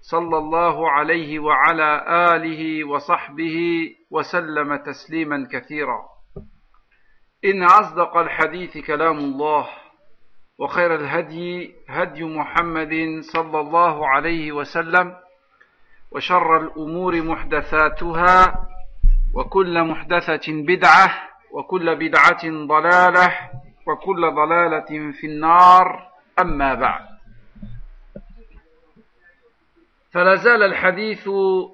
صلى الله عليه وعلى آله وصحبه وسلم تسليما كثيرا. إن أصدق الحديث كلام الله وخير الهدي هدي محمد صلى الله عليه وسلم وشر الأمور محدثاتها وكل محدثة بدعة وكل بدعة ضلالة وكل ضلالة في النار أما بعد. فلا زال الحديث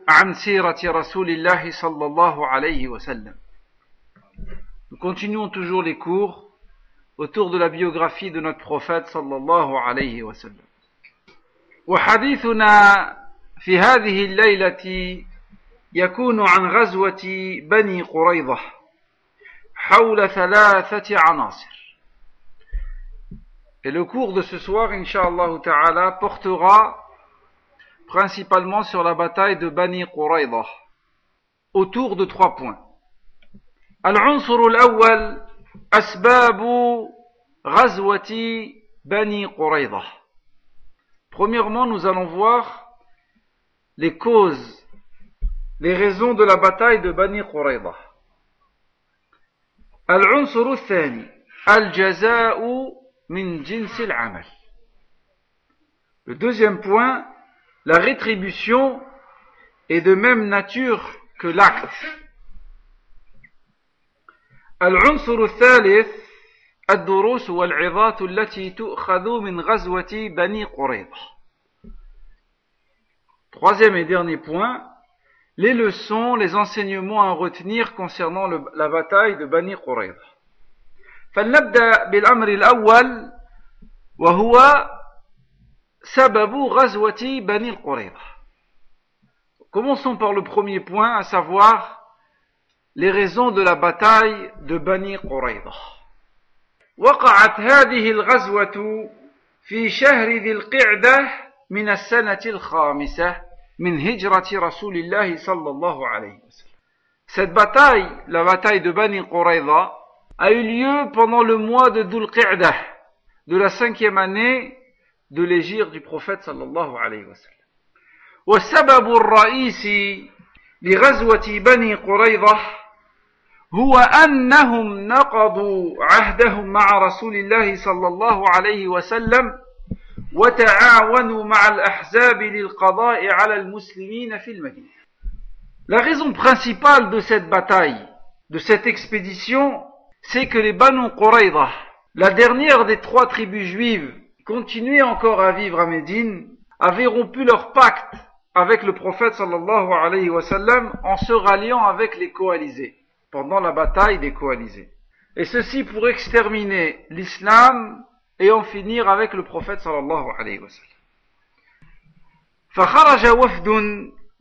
عن سيرة رسول الله صلى الله عليه وسلم. Nous continuons toujours les cours autour de la biographie de notre prophète صلى الله عليه وسلم وحديثنا في هذه الليلة يكون عن غزوة بني قريظة حول ثلاثة عناصر Et le cours de ce soir, Inch'Allah Ta'ala, portera principalement sur la bataille de Bani Qurayza, autour de trois points. العنصر الأول أسباب غزوة بني قريظة. Premièrement, nous allons voir les causes, les raisons de la bataille de Bani Qurayza. العنصر الثاني الجزاء من جنس العمل. Le deuxième point, la rétribution est de même nature que l'acte. العنصر الثالث الدروس والعظات التي تؤخذ من غزوة بني قريظة. Troisième et dernier point, les leçons, les enseignements à retenir concernant le, la bataille de Bani Qurayza. فلنبدأ بالأمر الأول وهو سبب غزوة بني القريظة. Commençons par le premier point, à savoir les raisons de la bataille de Bani Qurayza. وقعت هذه الغزوة في شهر ذي القعدة من السنة الخامسة من هجرة رسول الله صلى الله عليه وسلم. Cette bataille, la bataille de Bani Qurayza, a eu lieu pendant le mois de Dhul Qa'dah, de la cinquième année de l'égir du prophète sallallahu alayhi wa sallam. والسبب الرئيسي لغزوة بني قريظة هو أنهم نقضوا عهدهم مع رسول الله صلى الله عليه وسلم وتعاونوا مع الأحزاب للقضاء على المسلمين في المدينة. La raison principale de cette bataille, de cette expédition, c'est que les Banu Qurayza, la dernière des trois tribus juives, continuaient encore à vivre à Médine, avaient rompu leur pacte avec le prophète sallallahu alayhi wa sallam en se ralliant avec les coalisés, pendant la bataille des coalisés. Et ceci pour exterminer l'islam et en finir avec le prophète sallallahu alayhi wa sallam. فخرج وفد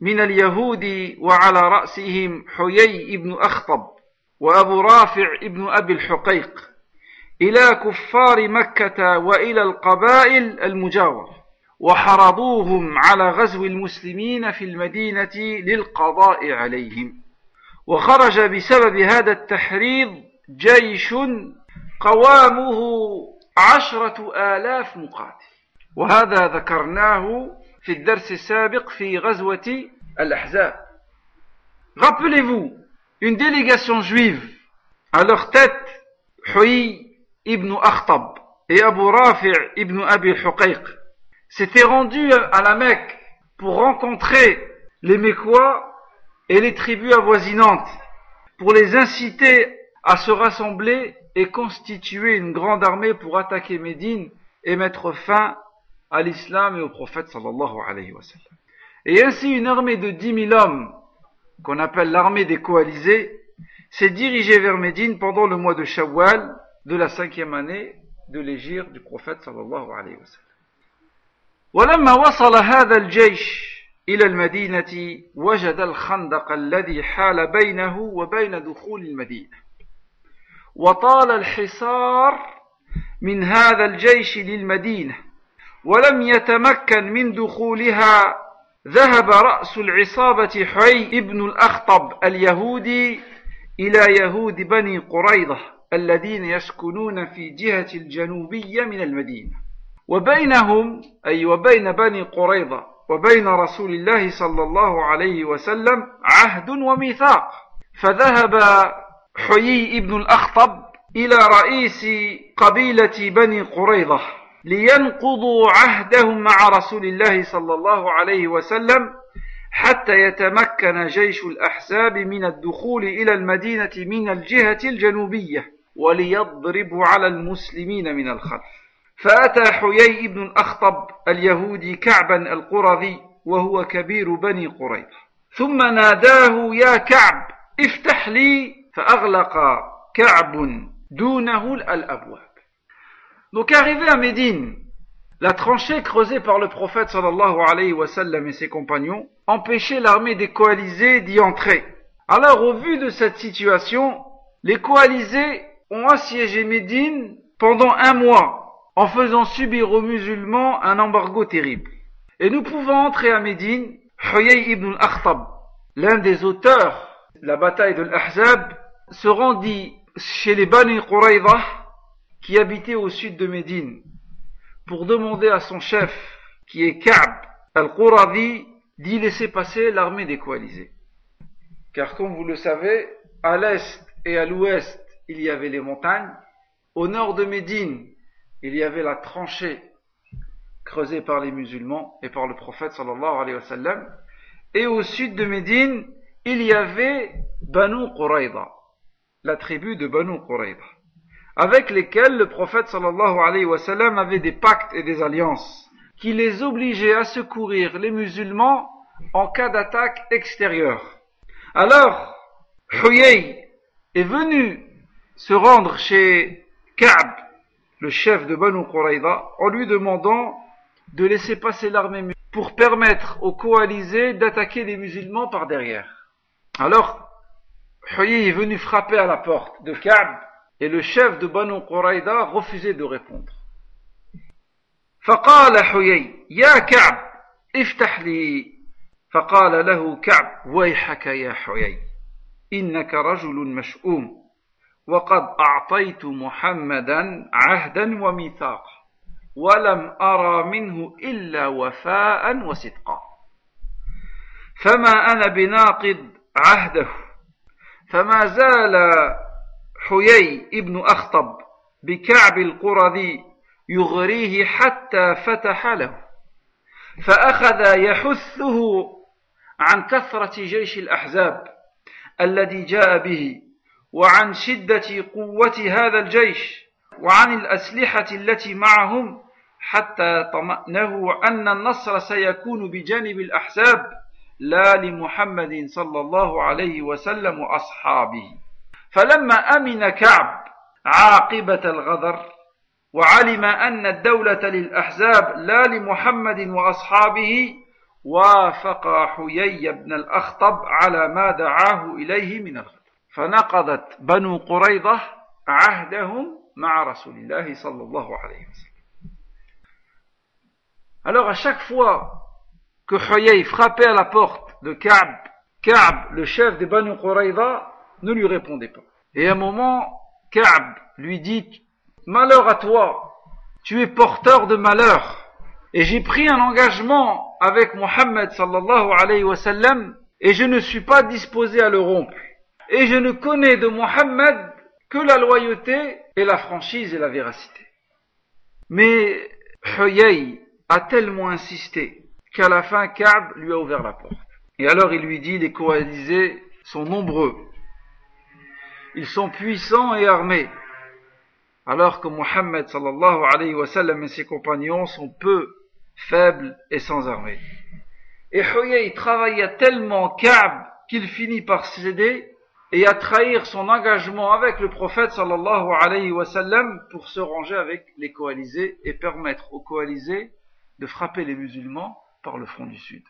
من اليهود وعلى رأسهم حيي ابن أخطب وأبو رافع ابن أبي الحقيق إلى كفار مكة وإلى القبائل المجاورة وحرضوهم على غزو المسلمين في المدينة للقضاء عليهم. وخرج بسبب هذا التحريض جيش قوامه عشرة آلاف مقاتل. وهذا ذكرناه في الدرس السابق في غزوة الأحزاب. Rappelez-vous, une délégation juive, à leur tête, Huy ibn Akhtab et Abu Rafi' ibn Abi Huqayq, s'étaient rendus à la Mecque pour rencontrer les Mécois et les tribus avoisinantes, pour les inciter à se rassembler et constituer une grande armée pour attaquer Médine et mettre fin à l'islam et au prophète sallallahu alayhi wa sallam. Et ainsi une armée de dix mille hommes, qu'on appelle l'armée des coalisés, s'est dirigée vers Médine pendant le mois de Shawwal de la cinquième année de l'égir du prophète sallallahu alayhi wa sallam. ولما وصل هذا الجيش إلى المدينة وجد الخندق الذي حال بينه وبين دخول المدينة وطال الحصار من هذا الجيش للمدينة ولم يتمكن من دخولها ذهب رأس العصابة حي ابن الأخطب اليهودي إلى يهود بني قريظة الذين يسكنون في جهة الجنوبية من المدينة. وبينهم أي وبين بني قريظة وبين رسول الله صلى الله عليه وسلم عهد وميثاق. فذهب حيي ابن الأخطب إلى رئيس قبيلة بني قريظة لينقضوا عهدهم مع رسول الله صلى الله عليه وسلم حتى يتمكن جيش الأحزاب من الدخول إلى المدينة من الجهة الجنوبية. وليضربوا على المسلمين من الخلف فأتى حيي بن الأخطب اليهودي كعبا القرظي وهو كبير بني قريظة ثم ناداه يا كعب افتح لي فأغلق كعب دونه الأبواب Donc arrivé à Médine, la tranchée creusée par le prophète sallallahu alayhi wa sallam et ses compagnons empêchait l'armée des coalisés d'y entrer. Alors au vu de cette situation, les coalisés ont assiégé Médine pendant un mois en faisant subir aux musulmans un embargo terrible. Et nous pouvons entrer à Médine, Huyay ibn al-Akhtab, l'un des auteurs de la bataille de l'Ahzab, se rendit chez les Bani Qurayza qui habitaient au sud de Médine pour demander à son chef, qui est Ka'b al-Quradi, d'y laisser passer l'armée des coalisés. Car comme vous le savez, à l'est et à l'ouest, il y avait les montagnes. Au nord de Médine, il y avait la tranchée creusée par les musulmans et par le prophète sallallahu alayhi wa sallam. Et au sud de Médine, il y avait Banu Qurayda, la tribu de Banu Qurayda, avec lesquels le prophète sallallahu alayhi wa sallam avait des pactes et des alliances qui les obligeaient à secourir les musulmans en cas d'attaque extérieure. Alors, Huyay est venu se rendre chez Ka'b, le chef de Banu Qurayza, en lui demandant de laisser passer l'armée pour permettre aux coalisés d'attaquer les musulmans par derrière. Alors, Huyay est venu frapper à la porte de Ka'b et le chef de Banu Qurayza refusait de répondre. فقال حيي يا كعب افتح لي فقال له كعب ويحك يا حيي إنك رجل مشؤوم وقد أعطيت محمدا عهدا وميثاقا ولم أرى منه إلا وفاء وصدقا. فما أنا بناقض عهده. فما زال حيي ابن أخطب بكعب القرذي يغريه حتى فتح له. فأخذ يحثه عن كثرة جيش الأحزاب الذي جاء به وعن شدة قوة هذا الجيش وعن الأسلحة التي معهم حتى طمأنه أن النصر سيكون بجانب الأحزاب لا لمحمد صلى الله عليه وسلم وأصحابه. فلما أمن كعب عاقبة الغدر وعلم أن الدولة للأحزاب لا لمحمد وأصحابه وافق حيي بن الأخطب على ما دعاه إليه من الغدر. فنقضت بنو قريظة عهدهم مع رسول الله صلى الله عليه وسلم Alors à chaque fois que Huyay frappait à la porte de Ka'b, Ka'b, le chef des Banu Qurayza, ne lui répondait pas. Et à un moment, Ka'b lui dit, Malheur à toi, tu es porteur de malheur. Et j'ai pris un engagement avec Mohammed sallallahu alayhi wa sallam, et je ne suis pas disposé à le rompre. Et je ne connais de Mohammed que la loyauté et la franchise et la véracité. Mais Huyay a tellement insisté qu'à la fin Ka'b lui a ouvert la porte. Et alors il lui dit, les coalisés sont nombreux. Ils sont puissants et armés. Alors que Mohammed sallallahu alayhi wa sallam et ses compagnons sont peu, faibles et sans armée. Et Huyay travailla tellement Ka'b qu'il finit par céder et à trahir son engagement avec le prophète sallallahu alayhi wa sallam pour se ranger avec les coalisés et permettre aux coalisés de frapper les musulmans par le front du sud.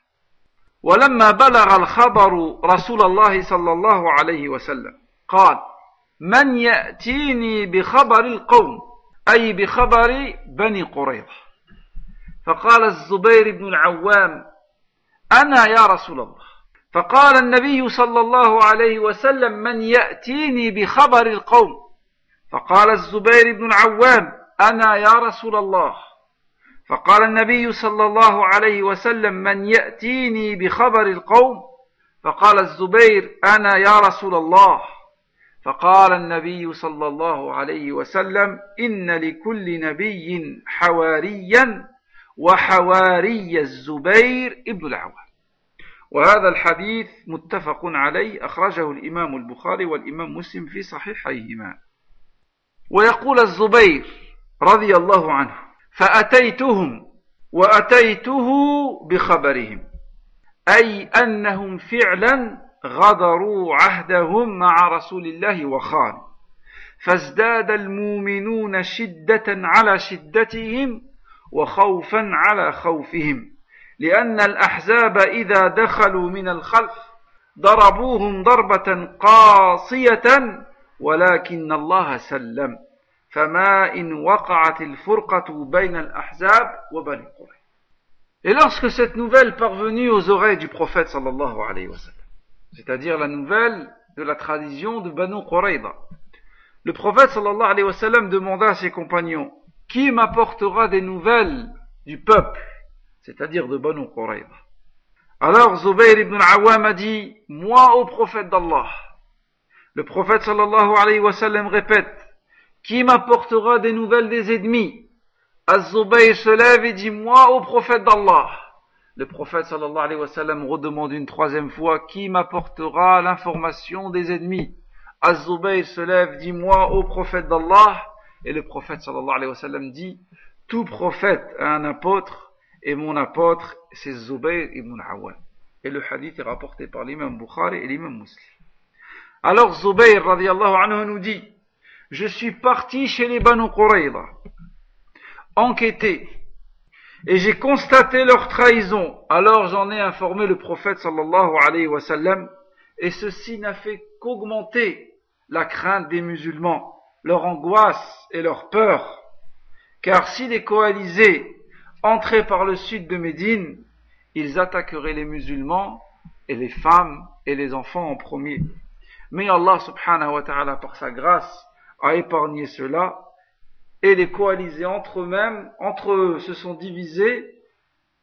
ولما بلغ الخبر رسول الله صلى الله عليه وسلم قال من يأتيني بخبر القوم أي بخبر بني قريظة فقال الزبير بن العوام أنا يا رسول الله فقال النبي صلى الله عليه وسلم من يأتيني بخبر القوم؟ فقال الزبير بن العوام أنا يا رسول الله. فقال النبي صلى الله عليه وسلم من يأتيني بخبر القوم؟ فقال الزبير أنا يا رسول الله. فقال النبي صلى الله عليه وسلم إن لكل نبي حواريا وحواري الزبير ابن العوام. وهذا الحديث متفق عليه أخرجه الإمام البخاري والإمام مسلم في صحيحيهما. ويقول الزبير رضي الله عنه فأتيتهم وأتيته بخبرهم أي أنهم فعلا غدروا عهدهم مع رسول الله وخان فازداد المؤمنون شدة على شدتهم وخوفا على خوفهم. لأن الأحزاب إذا دخلوا من الخلف ضربوهم ضربة قاصية ولكن الله سلم فما إن وقعت الفرقة بين الأحزاب وبني قريظة Et lorsque cette nouvelle parvenue aux oreilles du prophète sallallahu alayhi wa sallam, c'est-à-dire la nouvelle de la tradition de Banu Qurayza, le prophète sallallahu alayhi wa sallam demanda à ses compagnons, qui m'apportera des nouvelles du peuple c'est-à-dire de Banu Qurayza. Alors Zubayr ibn Awam a dit, moi au prophète d'Allah. Le prophète sallallahu alayhi wa sallam répète, qui m'apportera des nouvelles des ennemis? Az-Zubayr se lève et dit, moi au prophète d'Allah. Le prophète sallallahu alayhi wa sallam redemande une troisième fois, qui m'apportera l'information des ennemis? Az-Zubayr se lève, dit, moi au prophète d'Allah. Et le prophète sallallahu alayhi wa sallam dit, tout prophète a un apôtre, et mon apôtre, c'est Zubayr ibn Awan. Et le hadith est rapporté par l'imam Bukhari et l'imam Muslim. Alors Zubayr radiallahu anhu nous dit, je suis parti chez les Banu Qurayza, enquêté, et j'ai constaté leur trahison. Alors j'en ai informé le prophète sallallahu alayhi wa sallam, et ceci n'a fait qu'augmenter la crainte des musulmans, leur angoisse et leur peur. Car si les coalisés entraient par le sud de Médine, ils attaqueraient les musulmans et les femmes et les enfants en premier. Mais Allah subhanahu wa ta'ala par sa grâce a épargné cela et les coalisés entre eux-mêmes, entre eux se sont divisés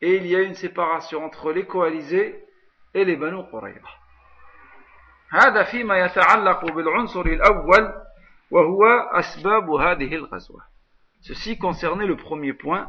et il y a une séparation entre les coalisés et les Banu Qurayza. هذا فيما يتعلق بالعنصر الأول وهو أسباب هذه الغزوة. Ceci concernait le premier point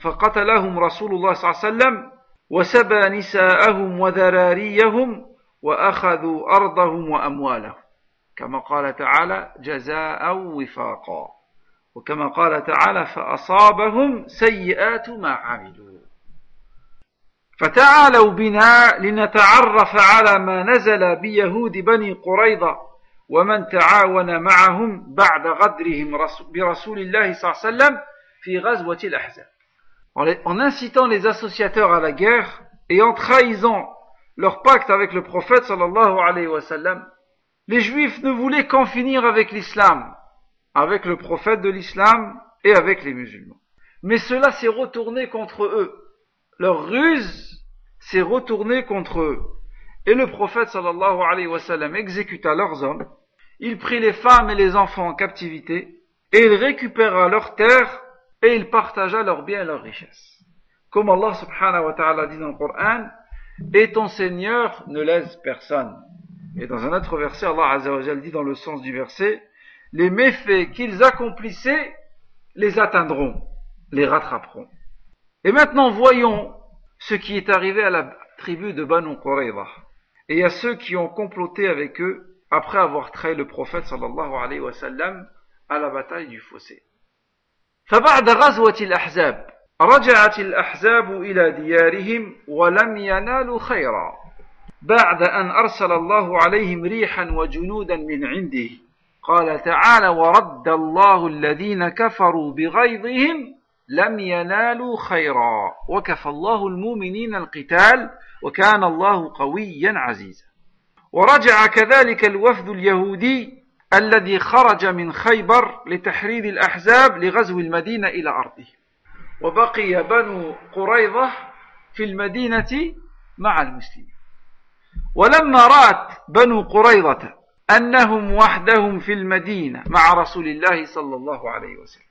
فقتلهم رسول الله صلى الله عليه وسلم وسبى نساءهم وذراريهم وأخذوا أرضهم وأموالهم. كما قال تعالى جزاء وفاقا. وكما قال تعالى فأصابهم سيئات ما عملوا. فتعالوا بنا لنتعرف على ما نزل بيهود بني قريظة ومن تعاون معهم بعد غدرهم برسول الله صلى الله عليه وسلم في غزوة الأحزاب. En, incitant les associateurs à la guerre et en trahissant leur pacte avec le prophète sallallahu alayhi wa les juifs ne voulaient qu'en finir avec l'islam, avec le prophète de l'islam et avec les musulmans. Mais cela s'est retourné contre eux. Leur ruse s'est retournée contre eux. Et le prophète sallallahu alayhi wa exécuta leurs hommes, il prit les femmes et les enfants en captivité, et il récupéra leurs terres et il partagea leurs biens et leurs richesses. Comme Allah subhanahu wa ta'ala dit dans le Coran, et ton Seigneur ne laisse personne. Et dans un autre verset, Allah azza dit dans le sens du verset, les méfaits qu'ils accomplissaient les atteindront, les rattraperont. Et maintenant voyons ce qui est arrivé à la tribu de Banu Qurayza. et à ceux qui ont comploté avec eux après avoir trahi le prophète sallallahu à la bataille du fossé. فبعد غزوة الأحزاب رجعت الأحزاب إلى ديارهم ولم ينالوا خيرا. بعد أن أرسل الله عليهم ريحا وجنودا من عنده قال تعالى ورد الله الذين كفروا بغيظهم لم ينالوا خيرا وكفى الله المؤمنين القتال وكان الله قويا عزيزا. ورجع كذلك الوفد اليهودي الذي خرج من خيبر لتحرير الأحزاب لغزو المدينة إلى أرضه. وبقي بنو قريظة في المدينة مع المسلمين. ولما رأت بنو قريظة أنهم وحدهم في المدينة مع رسول الله صلى الله عليه وسلم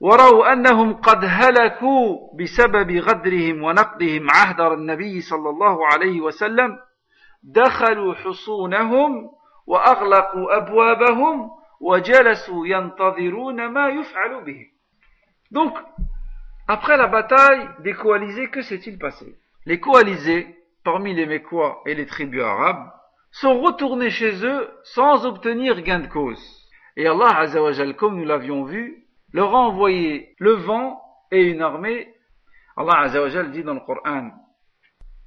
ورأوا أنهم قد هلكوا بسبب غدرهم ونقضهم عهد النبي صلى الله عليه وسلم دخلوا حصونهم وأغلقوا أبوابهم وجلسوا ينتظرون ما يفعل بهم Donc, après la bataille des coalisés, que s'est-il passé Les coalisés, parmi les Mécois et les tribus arabes, sont retournés chez eux sans obtenir gain de cause. Et Allah Azzawajal, comme nous l'avions vu, leur a envoyé le vent et une armée. Allah Azzawajal dit dans le Coran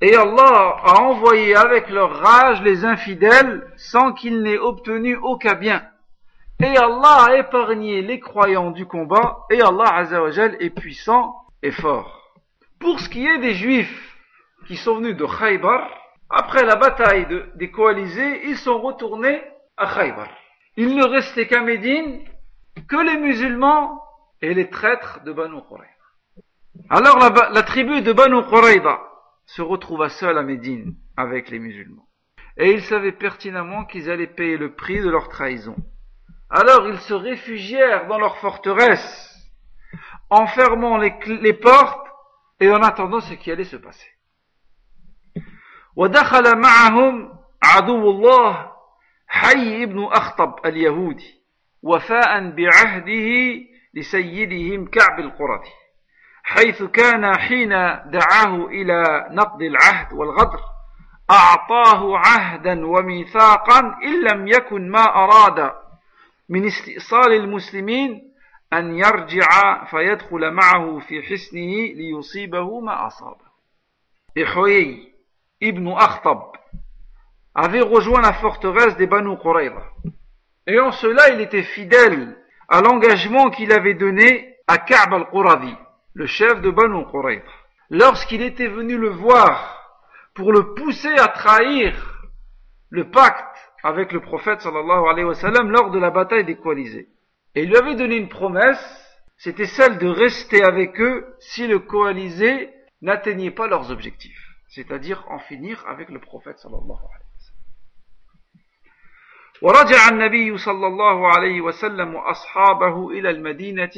et Allah a envoyé avec leur rage les infidèles sans qu'ils n'aient obtenu aucun bien. Et Allah a épargné les croyants du combat et Allah Azzawajal est puissant et fort. Pour ce qui est des juifs qui sont venus de Khaybar, après la bataille de, des coalisés, ils sont retournés à Khaybar. Il ne restait qu'à Médine que les musulmans et les traîtres de Banu Qurayza. Alors la, tribu de Banu Qurayza se retrouva seule à Médine avec les musulmans. Et ils savaient pertinemment qu'ils allaient payer le prix de leur trahison. Alors ils se réfugièrent dans leur forteresse, en fermant les, les portes et en attendant ce qui allait se passer. ودخل معهم عدو الله حي ابن أخطب اليهودي وفاء بعهده لسيدهم كعب القرظي حيث كان حين دعاه إلى نقض العهد والغدر أعطاه عهدا وميثاقا إن لم يكن ما أراد من استئصال المسلمين أن يرجع فيدخل معه في حسنه ليصيبه ما أصابه إحوي ابن أخطب avait rejoint la forteresse des Banu Qurayza. Et en cela, il était fidèle à l'engagement qu'il avait donné à Ka'b al-Quradi, le chef de Banu Qurayza. Lorsqu'il était venu le voir pour le pousser à trahir le pacte avec le prophète sallallahu alayhi wa sallam lors de la bataille des coalisés. Et il lui avait donné une promesse, c'était celle de rester avec eux si le coalisé n'atteignait pas leurs objectifs, c'est-à-dire en finir avec le prophète sallallahu alayhi wa sallam. ورجع النبي صلى الله عليه وسلم وأصحابه إلى المدينة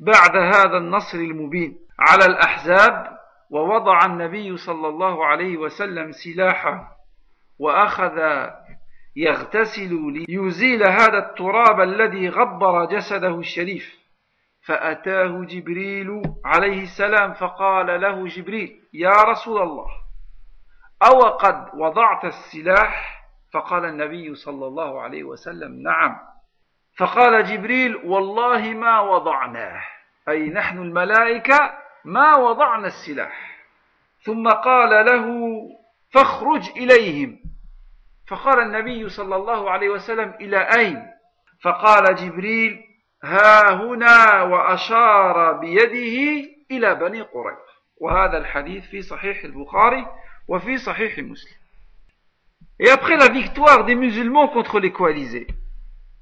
بعد هذا النصر المبين على الأحزاب ووضع النبي صلى الله عليه وسلم سلاحه وأخذ يغتسل ليزيل هذا التراب الذي غبر جسده الشريف. فأتاه جبريل عليه السلام فقال له جبريل يا رسول الله أو قد وضعت السلاح؟ فقال النبي صلى الله عليه وسلم نعم. فقال جبريل والله ما وضعناه أي نحن الملائكة ما وضعنا السلاح. ثم قال له فاخرج إليهم. فقال النبي صلى الله عليه وسلم إلى أين؟ فقال جبريل ها هنا وأشار بيده إلى بني قريظة وهذا الحديث في صحيح البخاري وفي صحيح مسلم. Et après la victoire des musulmans contre les coalisés,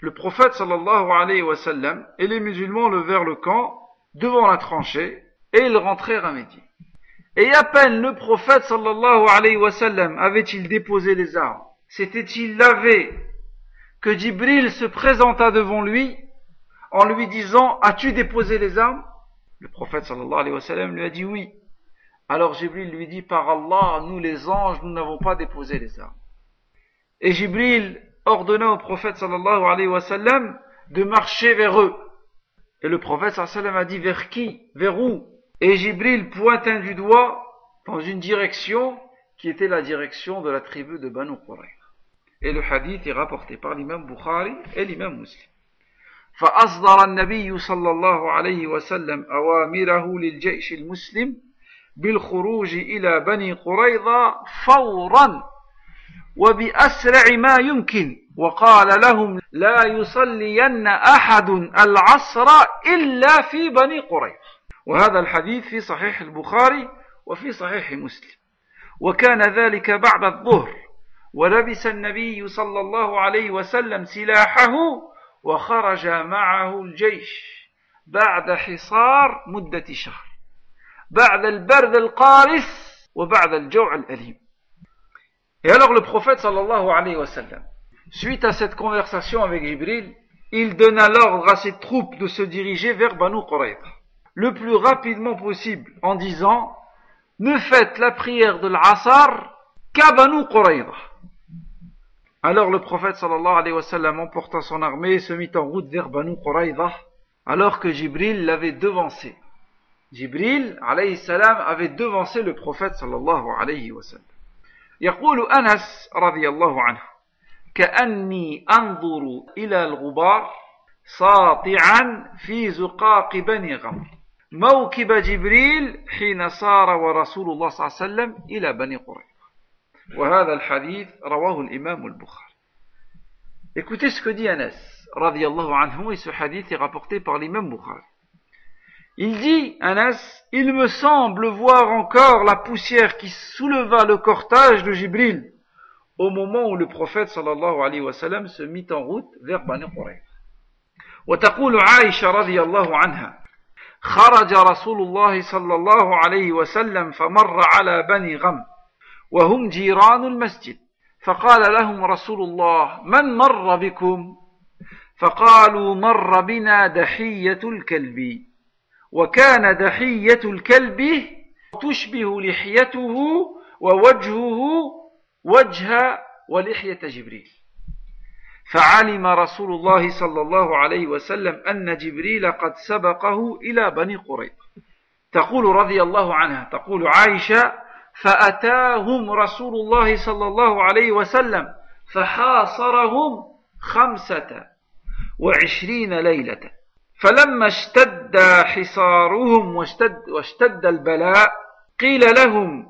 le prophète sallallahu alayhi wa sallam et les musulmans levèrent le camp devant la tranchée et ils rentrèrent à Médine. Et à peine le prophète sallallahu alayhi wa sallam avait-il déposé les armes, s'était-il lavé, que Jibril se présenta devant lui en lui disant As-tu déposé les armes? Le prophète sallallahu alayhi wa sallam lui a dit oui. Alors Jibril lui dit Par Allah, nous les anges, nous n'avons pas déposé les armes. Et Jibril ordonna au prophète sallallahu alayhi wa sallam de marcher vers eux. Et le prophète sallallahu alayhi wa sallam a dit vers qui Vers où Et Jibril pointant du doigt dans une direction qui était la direction de la tribu de Banu Qurayza. Et le hadith est rapporté par l'imam Bukhari et l'imam Muslim. فأصدر النبي صلى الله عليه وسلم أوامره للجيش المسلم بالخروج إلى بني قريظة فورا وبأسرع ما يمكن. وقال لهم لا يصلين أحد العصر إلا في بني قريظة وهذا الحديث في صحيح البخاري وفي صحيح مسلم. وكان ذلك بعد الظهر. ولبس النبي صلى الله عليه وسلم سلاحه وخرج معه الجيش بعد حصار مدة شهر. بعد البرد القارس وبعد الجوع الأليم. Et alors le prophète suite à cette conversation avec Jibril, il donna l'ordre à ses troupes de se diriger vers Banu Qurayza, le plus rapidement possible, en disant, ne faites la prière de l'Asar qu'à Banu Qurayza. Alors le prophète sallallahu alayhi wa sallam emporta son armée et se mit en route vers Banu Qurayza, alors que Jibril l'avait devancé. Jibril alayhi salam avait devancé le prophète sallallahu alayhi wa sallam. يقول أنس رضي الله عنه كأني أنظر إلى الغبار ساطعا في زقاق بني غمر. موكب جبريل حين صار ورسول الله صلى الله عليه وسلم إلى بني قريظة. وهذا الحديث رواه الإمام البخاري. Écoutez ce que dit Anas, radiallahu anhu, et ce hadith est rapporté par l'imam Bukhari. Il dit, Anas, il me semble voir encore la poussière qui souleva le cortège de Jibril au moment où le prophète sallallahu alayhi wa sallam se mit en route vers Bani Qurayza. وتقول عائشة رضي الله عنها خرج رسول الله صلى الله عليه وسلم فمر على بني غم وهم جيران المسجد فقال لهم رسول الله من مر بكم فقالوا مر بنا دحية الكلب وكان دحية الكلب تشبه لحيته ووجهه وجه ولحية جبريل. فعلم رسول الله صلى الله عليه وسلم أن جبريل قد سبقه إلى بني قريظة. تقول رضي الله عنها تقول عائشة فأتاهم رسول الله صلى الله عليه وسلم فحاصرهم خمسة وعشرين ليلة. فلما اشتد حصارهم واشتد, واشتد البلاء قيل لهم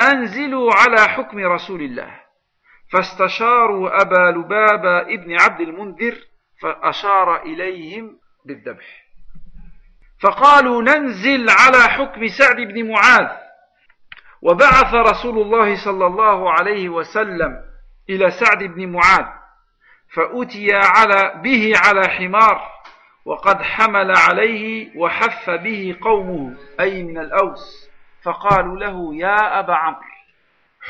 أنزلوا على حكم رسول الله. فاستشاروا أبا لبابة ابن عبد المنذر فأشار إليهم بالذبح. فقالوا ننزل على حكم سعد بن معاذ. وبعث رسول الله صلى الله عليه وسلم إلى سعد بن معاذ فأتي على به على حمار. وقد حمل عليه وحف به قومه أي من الأوس فقالوا له يا أبا عمرو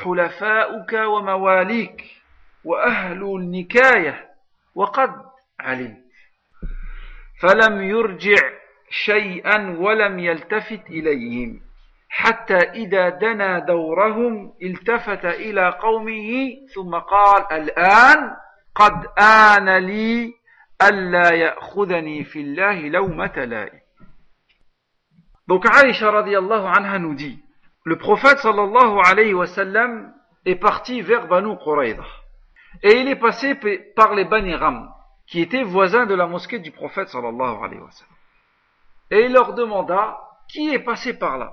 حلفاؤك ومواليك وأهل النكاية وقد علمت فلم يرجع شيئا ولم يلتفت إليهم حتى إذا دنا دورهم التفت إلى قومه ثم قال الآن قد آن لي Allah ya'khudani fillahi Donc nous le prophète alayhi est parti vers Banu Qurayza et il est passé par les Baniram qui étaient voisins de la mosquée du prophète alayhi. Et il leur demanda qui est passé par là?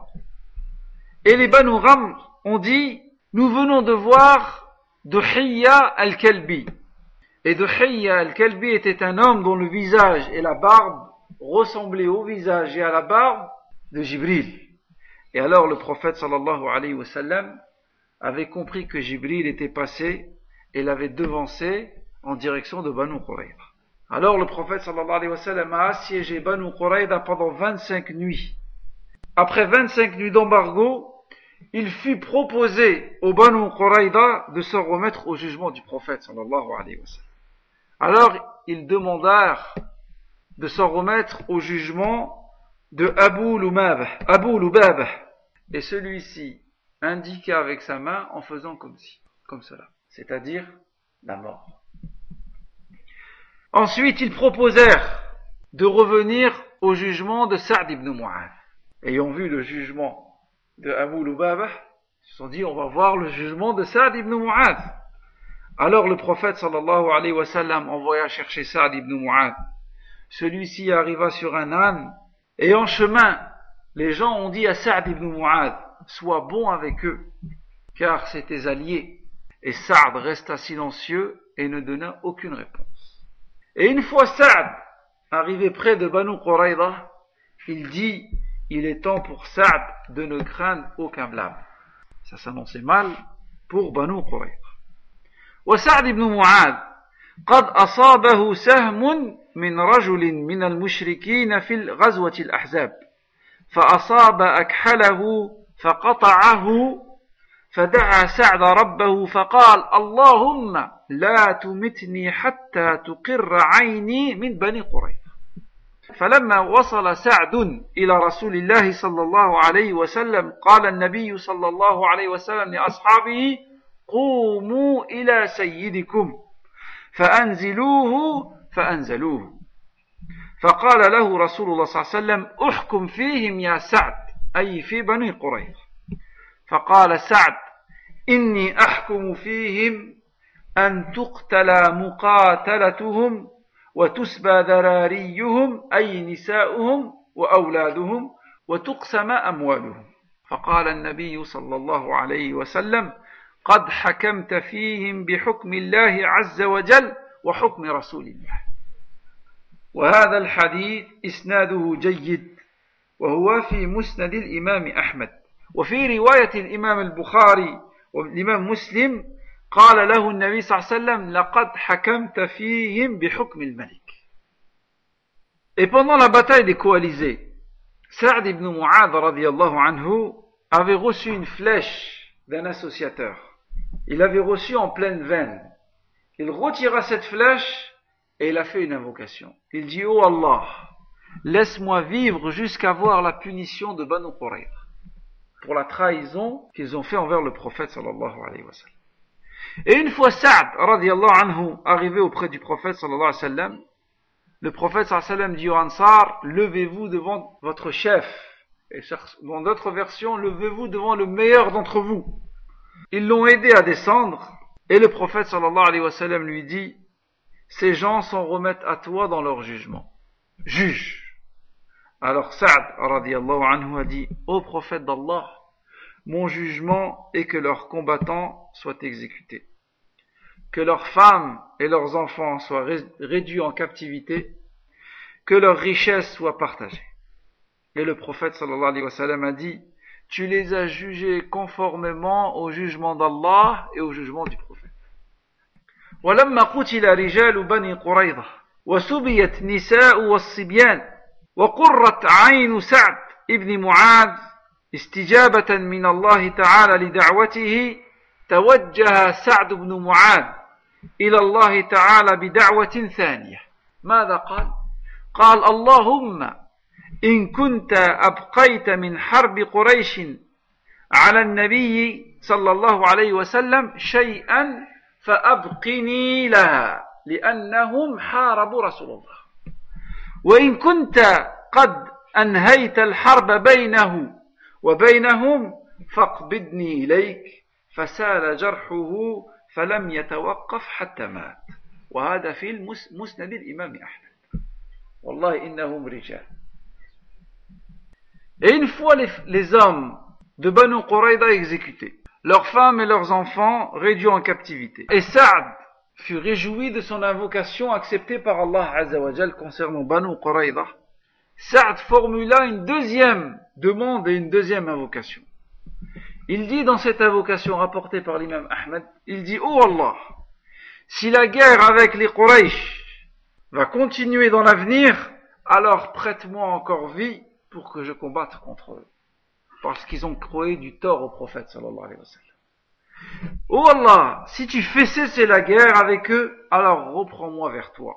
Et les Banu Ram ont dit nous venons de voir Duhiyya al-Kalbi et Duhiyya al-Kalbi était un homme dont le visage et la barbe ressemblaient au visage et à la barbe de Jibril. Et alors le prophète sallallahu alayhi wa sallam avait compris que Jibril était passé et l'avait devancé en direction de Banu Qurayza. Alors le prophète sallallahu alayhi wa sallam a assiégé Banu Qurayza pendant 25 nuits. Après 25 nuits d'embargo, il fut proposé au Banu Qurayza de se remettre au jugement du prophète sallallahu alayhi wa sallam. Alors ils demandèrent de s'en remettre au jugement de Abu Lubaba. Abu Lubaba. Et celui-ci indiqua avec sa main en faisant comme si, comme cela, c'est-à-dire la mort. Ensuite, ils proposèrent de revenir au jugement de Sa'd ibn Mu'adh. Ayant vu le jugement de Abu Lubaba, Ils se sont dit, on va voir le jugement de Saad ibn Mu'ad. Alors le prophète sallallahu alayhi wa sallam envoya chercher Saad ibn Mu'ad. Celui-ci arriva sur un âne, et en chemin, les gens ont dit à Saad ibn Mu'ad, sois bon avec eux, car c'est tes alliés. Et Saad resta silencieux et ne donna aucune réponse. Et une fois Saad arrivé près de Banu Qurayza, il dit, il est temps pour Saad de ne craindre aucun blâme. Ça s'annonçait mal pour Banu Qurayza. وسعد بن معاذ قد أصابه سهم من رجل من المشركين في الغزوة الأحزاب فأصاب أكحله فقطعه فدعا سعد ربه فقال اللهم لا تمتني حتى تقر عيني من بني قريظة. فلما وصل سعد إلى رسول الله صلى الله عليه وسلم قال النبي صلى الله عليه وسلم لأصحابه قوموا إلى سيدكم فأنزلوه فأنزلوه. فقال له رسول الله صلى الله عليه وسلم أحكم فيهم يا سعد أي في بني قريظة فقال سعد إني أحكم فيهم أن تقتل مقاتلتهم وتسبى ذراريهم أي نساؤهم وأولادهم وتقسم أموالهم. فقال النبي صلى الله عليه وسلم قد حكمت فيهم بحكم الله عز وجل وحكم رسول الله. وهذا الحديث إسناده جيد وهو في مسند الإمام أحمد. وفي رواية الإمام البخاري والإمام مسلم قال له النبي صلى الله عليه وسلم لقد حكمت فيهم بحكم الملك. Et pendant la bataille des coalisés, Sa'd ibn Mu'adh radiallahu anhu avait reçu une flèche d'un associateur. Il l'avait reçue en pleine veine. Il retira cette flèche et il a fait une invocation. Il dit, Oh Allah, laisse-moi vivre jusqu'à voir la punition de Banu Qurayza pour la trahison qu'ils ont fait envers le prophète sallallahu alayhi wa. Et une fois Sa'd radiallahu arrivé auprès du prophète sallallahu alayhi wa le prophète sallallahu alayhi wa dit au Ansar, levez-vous devant votre chef. Et dans d'autres versions, levez-vous devant le meilleur d'entre vous. Ils l'ont aidé à descendre, et le prophète sallallahu alayhi wa sallam lui dit, ces gens s'en remettent à toi dans leur jugement. Juge. Alors Sa'd radiallahu anhu a dit, ô prophète d'Allah, mon jugement est que leurs combattants soient exécutés, que leurs femmes et leurs enfants soient réduits en captivité, que leurs richesses soient partagées. Et le prophète sallallahu alayhi wa sallam a dit, tu les as jugés conformément au jugement d'Allah et au jugement du prophète. ولما قتل رجال بني قريظة وسبيت نساء والصبيان وقرت عين سعد ابن معاذ استجابة من الله تعالى لدعوته توجه سعد بن معاذ إلى الله تعالى بدعوة ثانية ماذا قال؟ قال اللهم إن كنت أبقيت من حرب قريش على النبي صلى الله عليه وسلم شيئا فأبقني لها لأنهم حاربوا رسول الله. وإن كنت قد أنهيت الحرب بينه وبينهم فاقبضني إليك فسال جرحه فلم يتوقف حتى مات. وهذا في المسند الإمام أحمد. والله إنهم رجال. Et une fois les, hommes de Banu Qurayda exécutés, leurs femmes et leurs enfants réduits en captivité. Et Saad fut réjoui de son invocation acceptée par Allah Azzawajal concernant Banu Qurayda. Saad formula une deuxième demande et une deuxième invocation. Il dit dans cette invocation rapportée par l'imam Ahmed, il dit, Oh Allah, si la guerre avec les Quraysh va continuer dans l'avenir, alors prête-moi encore vie pour que je combatte contre eux parce qu'ils ont croyé du tort au prophète sallallahu alayhi wa sallam. Oh Allah, si tu fais cesser la guerre avec eux, alors reprends-moi vers toi.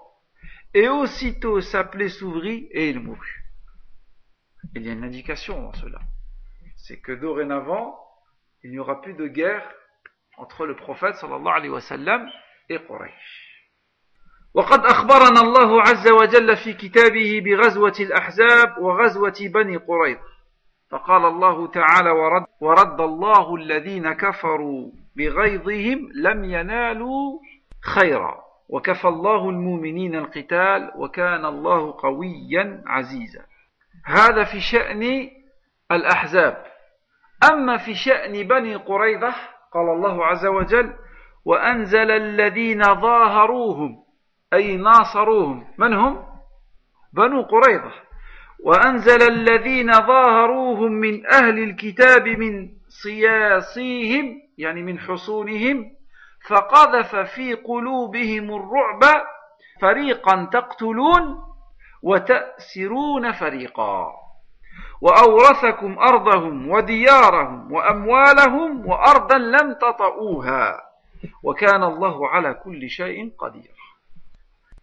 Et aussitôt sa plaie s'ouvrit et il mourut. Il y a une indication dans cela. C'est que dorénavant, il n'y aura plus de guerre entre le prophète sallallahu alayhi wa sallam et Quraysh. وقد أخبرنا الله عز وجل في كتابه بغزوة الأحزاب وغزوة بني قريظة فقال الله تعالى ورد, ورد الله الذين كفروا بغيظهم لم ينالوا خيرا. وكفى الله المؤمنين القتال وكان الله قويا عزيزا. هذا في شأن الأحزاب. أما في شأن بني قريظة قال الله عز وجل وأنزل الذين ظاهروهم أي ناصروهم من هم؟ بنو قريظة. وأنزل الذين ظاهروهم من أهل الكتاب من صياصيهم يعني من حصونهم فقذف في قلوبهم الرعب فريقا تقتلون وتأسرون فريقا. وأورثكم أرضهم وديارهم وأموالهم وأرضا لم تطئوها. وكان الله على كل شيء قدير.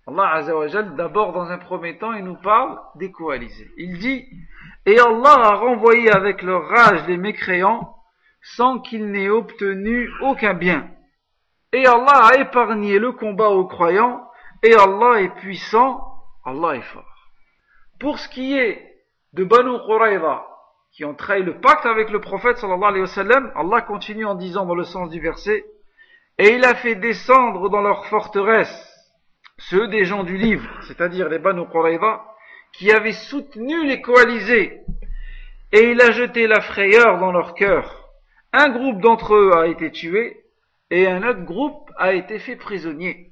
Allah Azzawajal, d'abord dans un premier temps, il nous parle des coalisés. Il dit, et Allah a renvoyé avec leur rage les mécréants sans qu'ils n'aient obtenu aucun bien. Et Allah a épargné le combat aux croyants, et Allah est puissant, Allah est fort. Pour ce qui est de Banu Qurayza, qui ont trahi le pacte avec le prophète sallallahu alayhi wa Allah continue en disant dans le sens du verset, et il a fait descendre dans leur forteresse ceux des gens du livre, c'est-à-dire les Banu Qurayza, qui avaient soutenu les coalisés, et il a jeté la frayeur dans leur cœur. Un groupe d'entre eux a été tué, et un autre groupe a été fait prisonnier.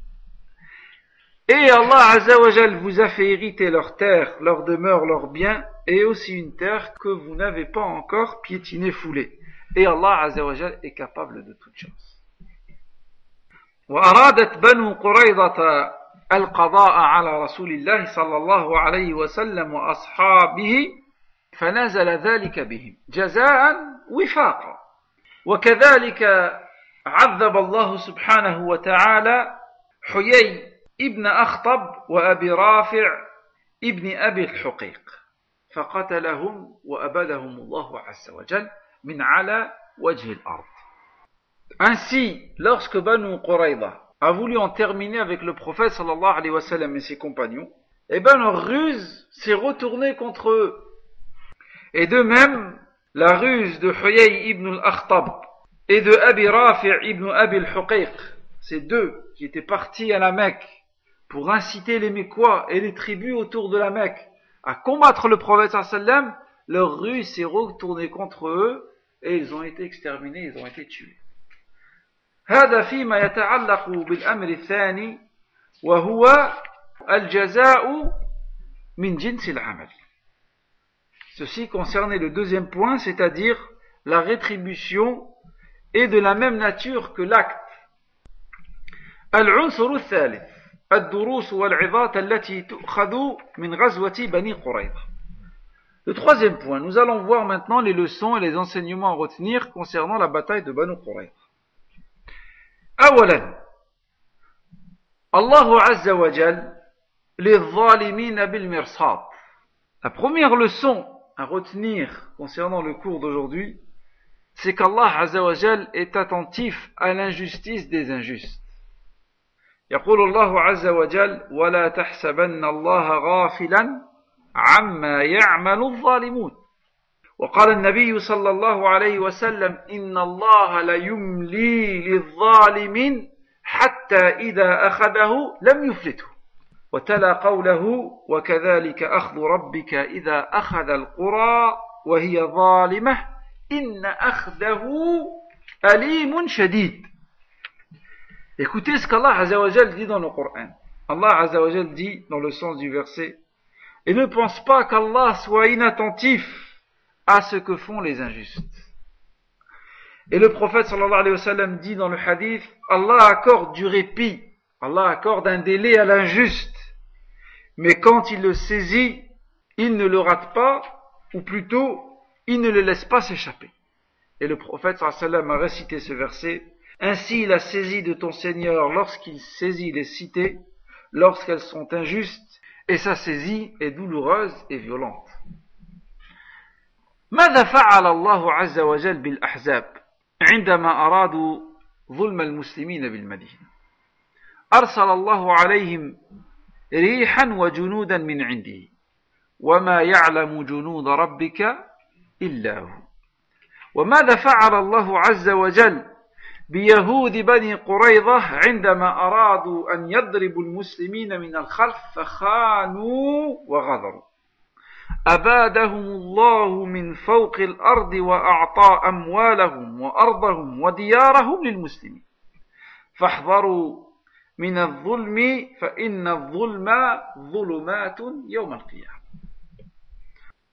Et Allah Azzawajal vous a fait hériter leur terre, leur demeure, leurs biens, et aussi une terre que vous n'avez pas encore piétinée, foulée. Et Allah Azzawajal est capable de toutes choses. وأرادت بنو قريظة القضاء على رسول الله صلى الله عليه وسلم وأصحابه فنزل ذلك بهم جزاء وفاقا. وكذلك عذب الله سبحانه وتعالى حيي ابن أخطب وأبي رافع ابن أبي الحقيق فقتلهم وأبدهم الله عز وجل من على وجه الأرض. Ainsi, lorsque Banu Quraïda a voulu en terminer avec le prophète sallallahu alayhi wa sallam et ses compagnons, eh ben leur ruse s'est retournée contre eux. Et de même, la ruse de Huyay ibn al-Akhtab et de Abi Rafi' ibn Abi al-Huqayq, ces deux qui étaient partis à la Mecque pour inciter les Mécois et les tribus autour de la Mecque à combattre le prophète sallam, leur ruse s'est retournée contre eux et ils ont été exterminés, ils ont été tués. هذا فيما يتعلق بالأمر الثاني وهو الجزاء من جنس العمل Ceci concernait le deuxième point, c'est-à-dire la rétribution est de la même nature que l'acte. العنصر الثالث الدروس والعظات التي تؤخذ من غزوة بني قريظة Le troisième point, nous allons voir maintenant les leçons et les enseignements à retenir concernant la bataille de Banu Qurayza. أولا الله عز وجل للظالمين بالمرصاد La première leçon à retenir concernant le cours d'aujourd'hui, c'est qu'Allah Azzawajal est attentif à l'injustice des injustes. يقول الله عز وجل ولا تحسبن الله غافلا عما يعمل الظالمون وقال النبي صلى الله عليه وسلم إن الله ليملي للظالم حتى إذا أخذه لم يفلته وتلا قوله وكذلك أخذ ربك إذا أخذ القرى وهي ظالمة إن أخذه أليم شديد Écoutez ce qu'Allah Azzawajal dit dans le Coran. Allah Azzawajal dit dans le sens du verset Et ne pense pas qu'Allah soit inattentif à ce que font les injustes. Et le prophète sallallahu alayhi wa sallam dit dans le hadith, Allah accorde du répit, Allah accorde un délai à l'injuste, mais quand il le saisit, il ne le rate pas, ou plutôt, il ne le laisse pas s'échapper. Et le prophète sallallahu alayhi wa sallam a récité ce verset, ainsi il a saisi de ton Seigneur lorsqu'il saisit les cités, lorsqu'elles sont injustes, et sa saisie est douloureuse et violente. ماذا فعل الله عز وجل بالأحزاب عندما أرادوا ظلم المسلمين بالمدينة؟ أرسل الله عليهم ريحا وجنودا من عنده وما يعلم جنود ربك إلا هو. وماذا فعل الله عز وجل بيهود بني قريظة عندما أرادوا أن يضربوا المسلمين من الخلف فخانوا وغدروا؟ أبادهم الله من فوق الأرض وأعطى أموالهم وأرضهم وديارهم للمسلمين فاحذروا من الظلم فإن الظلم ظلمات يوم القيامة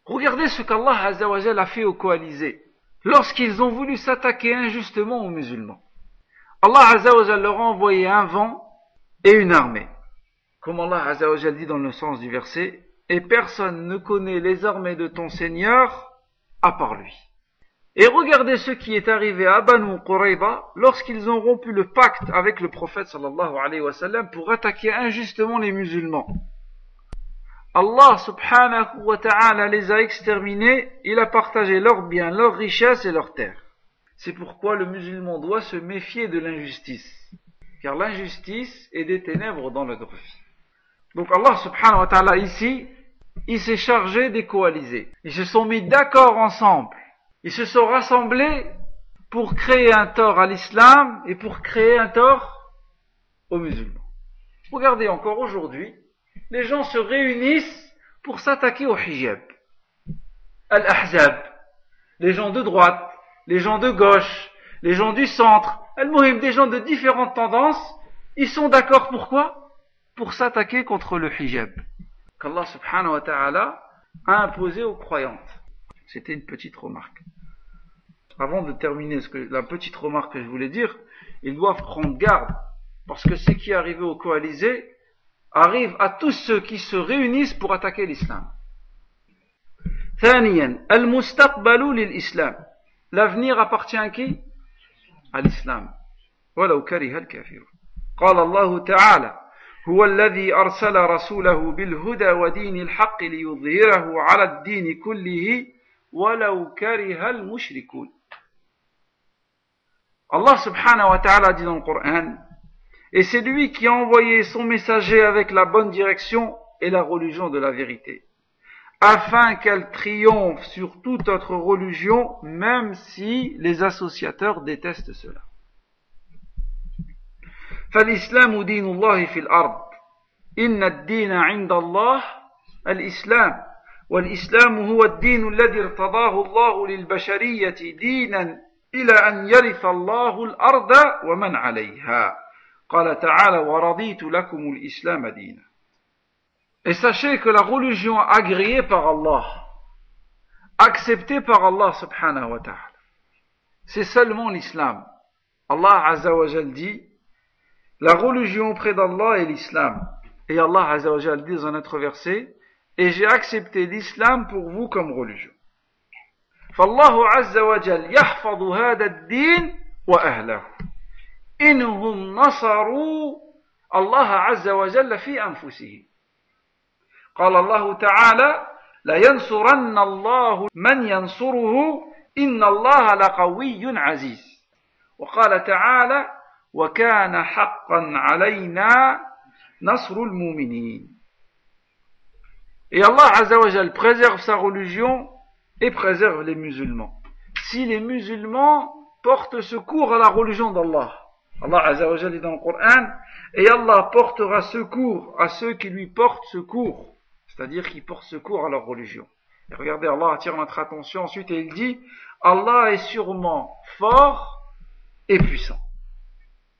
Regardez ce qu'Allah Azzawajal a fait aux coalisés lorsqu'ils ont voulu s'attaquer injustement aux musulmans. Allah Azzawajal leur a envoyé un vent et une armée. Comme Allah Azzawajal dit dans le sens du verset, et personne ne connaît les armées de ton Seigneur à part lui. Et regardez ce qui est arrivé à Banu Qurayba lorsqu'ils ont rompu le pacte avec le prophète sallallahu alayhi wa sallam pour attaquer injustement les musulmans. Allah subhanahu wa ta'ala les a exterminés, il a partagé leurs biens, leurs richesses et leurs terres. C'est pourquoi le musulman doit se méfier de l'injustice, car l'injustice est des ténèbres dans notre vie. Donc Allah subhanahu wa ta'ala ici, il s'est chargé des coalisés. Ils se sont mis d'accord ensemble. Ils se sont rassemblés pour créer un tort à l'islam et pour créer un tort aux musulmans. Regardez encore aujourd'hui, les gens se réunissent pour s'attaquer au hijab. Al-Ahzab, les gens de droite, les gens de gauche, les gens du centre, al-Muhim, des gens de différentes tendances, ils sont d'accord pourquoi Pour s'attaquer contre le hijab, qu'Allah subhanahu wa ta'ala a imposé aux croyantes. C'était une petite remarque. Avant de terminer ce que, la petite remarque que je voulais dire, ils doivent prendre garde, parce que ce qui est arrivé aux coalisés arrive à tous ceux qui se réunissent pour attaquer l'islam. ثانيا المستقبل للإسلام L'avenir appartient à qui À l'islam. ولو كره الكافرون. قال الله تعالى: هو الذي أرسل رسوله بالهدى ودين الحق ليظهره على الدين كله ولو كره المشركون. Allah subhanahu wa ta'ala dit dans le Coran Et c'est lui qui a envoyé son messager avec la bonne direction et la religion de la vérité, afin qu'elle triomphe sur toute autre religion, même si les associateurs détestent cela. فالإسلام دين الله في الأرض. إن الدين عند الله الإسلام. والإسلام هو الدين الذي ارتضاه الله للبشرية دينا إلى أن يرث الله الأرض ومن عليها. قال تعالى ورضيت لكم الإسلام دينا. Et sachez que la religion agréée par Allah, acceptée par Allah subhanahu wa ta'ala, c'est seulement l'islam. Allah azza wa jal dit, la religion auprès d'Allah est l'islam. Et Allah azza wa jal dit dans un autre verset, et j'ai accepté l'islam pour vous comme religion. فالله عز وجل يحفظ هذا الدين وأهله إنهم نصروا الله عز وجل في أنفسهم قال الله تعالى لينصرن الله من ينصره إن الله لقوي عزيز وقال تعالى وكان حقا علينا نصر المؤمنين Et Allah Azzawajal préserve sa religion et préserve les musulmans. Si les musulmans portent secours à la religion d'Allah, Allah Azzawajal dit dans le Coran, et Allah portera secours à ceux qui lui portent secours, c'est-à-dire qui portent secours à leur religion. Et regardez, Allah attire notre attention ensuite et il dit, Allah est sûrement fort et puissant.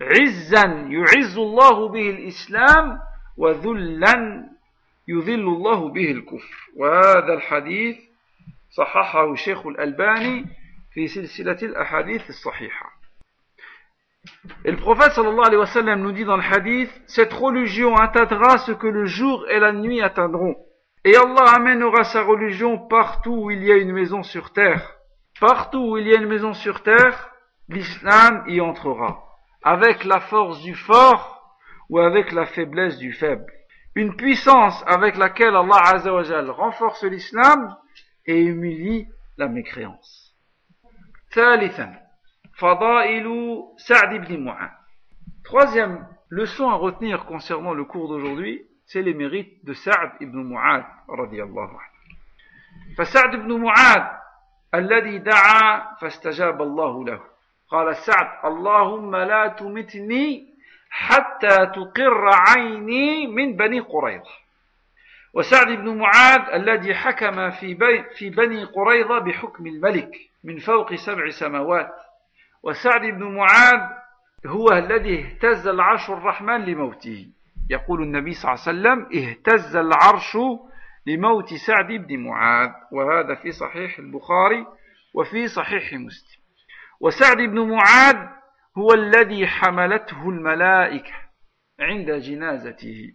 عزا يعز الله به الإسلام وذلا يذل الله به الكفر وهذا الحديث صححه الشيخ الألباني في سلسلة الأحاديث الصحيحة Et le prophète sallallahu alayhi wa sallam nous dit dans le hadith, cette religion atteindra ce que le jour et la nuit atteindront. Et Allah amènera sa religion partout où il y a une maison sur terre. Partout où il y a une maison sur terre, l'islam y entrera. Avec la force du fort ou avec la faiblesse du faible. Une puissance avec laquelle Allah Azzawajal renforce l'islam et humilie la mécréance. Troisième leçon à retenir concernant le cours d'aujourd'hui, c'est les mérites de Sa'd ibn Mu'ad radiyallahu anhu. فسعد بن معاذ الذي دعا فاستجاب الله له قال سعد اللهم لا تمتني حتى تقر عيني من بني قريظة. وسعد بن معاذ الذي حكم في, في بني قريظة بحكم الملك من فوق سبع سماوات. وسعد بن معاذ هو الذي اهتز العرش الرحمن لموته. يقول النبي صلى الله عليه وسلم اهتز العرش لموت سعد بن معاذ وهذا في صحيح البخاري وفي صحيح مسلم. وسعد بن معاذ هو الذي حملته الملائكة عند جنازته.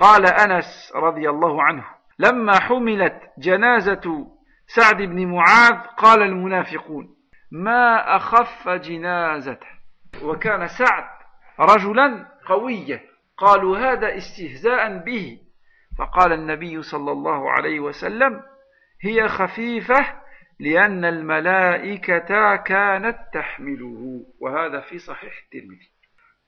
قال أنس رضي الله عنه لما حملت جنازة سعد بن معاذ قال المنافقون ما أخف جنازته؟ وكان سعد رجلا قويا قالوا هذا استهزاء به. فقال النبي صلى الله عليه وسلم هي خفيفة لأن الملائكة كانت تحمله وهذا في صحيح الترمذي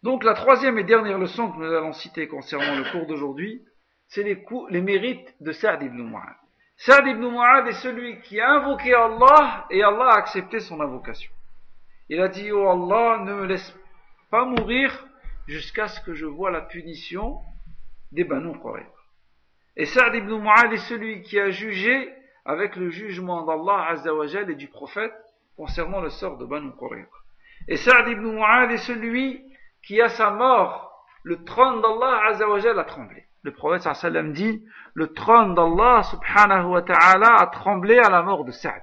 Donc la troisième et dernière leçon que nous allons citer concernant le cours d'aujourd'hui, c'est les, les, mérites de Sa'd ibn Mu'ad. Sa'd ibn Mu'ad est celui qui a invoqué Allah et Allah a accepté son invocation. Il a dit, oh Allah, ne me laisse pas mourir jusqu'à ce que je vois la punition des Banu Qurayza. Et Sa'd ibn Mu'ad est celui qui a jugé avec le jugement d'Allah Azzawajal et du prophète concernant le sort de Banu Qurayza. Et Sa'd ibn Mu'ad est celui qui à sa mort, le trône d'Allah Azzawajal a tremblé. Le prophète sallam dit, le trône d'Allah subhanahu wa ta'ala a tremblé à la mort de Sa'd.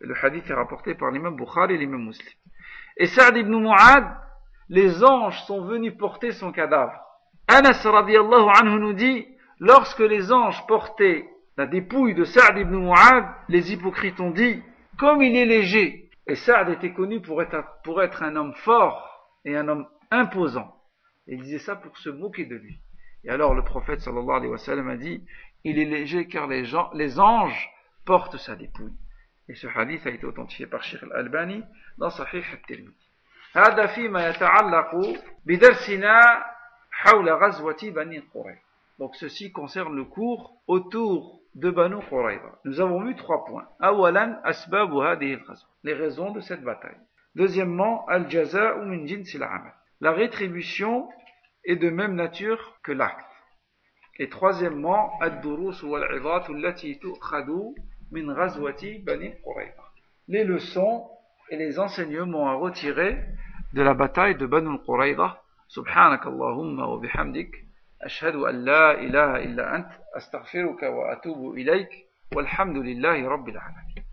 Le hadith est rapporté par l'imam Bukhari et l'imam Muslim. Et Sa'd ibn Mu'ad, les anges sont venus porter son cadavre. Anas radiallahu anhu nous dit, lorsque les anges portaient la dépouille de Sa'd ibn Mu'ad, les hypocrites ont dit, comme il est léger, et Sa'd était connu pour être, pour être un homme fort et un homme imposant. Et il disait ça pour se moquer de lui. Et alors le prophète sallallahu alayhi wa sallam a dit, il est léger car les, gens, les anges portent sa dépouille. Et ce hadith a été authentifié par Sheikh al-Albani dans Sahih al-Tirmidhi. هذا فيما يتعلق بدرسنا حول غزوة بني قريظة. Donc ceci concerne le cours autour de Banu Qurayza. Nous avons vu trois points. Awalan asbabu Les raisons de cette bataille. Deuxièmement, al-jaza'u min La rétribution est de même nature que l'acte. Et troisièmement, ad-durus wal-'idat allati tu'khadu min ghazwati Bani Qurayza. Les leçons et les enseignements à retirer de la bataille de Banu Qurayza. Subhanakallahumma wa bihamdik. أشهد أن لا إله إلا أنت أستغفرك وأتوب إليك والحمد لله رب العالمين.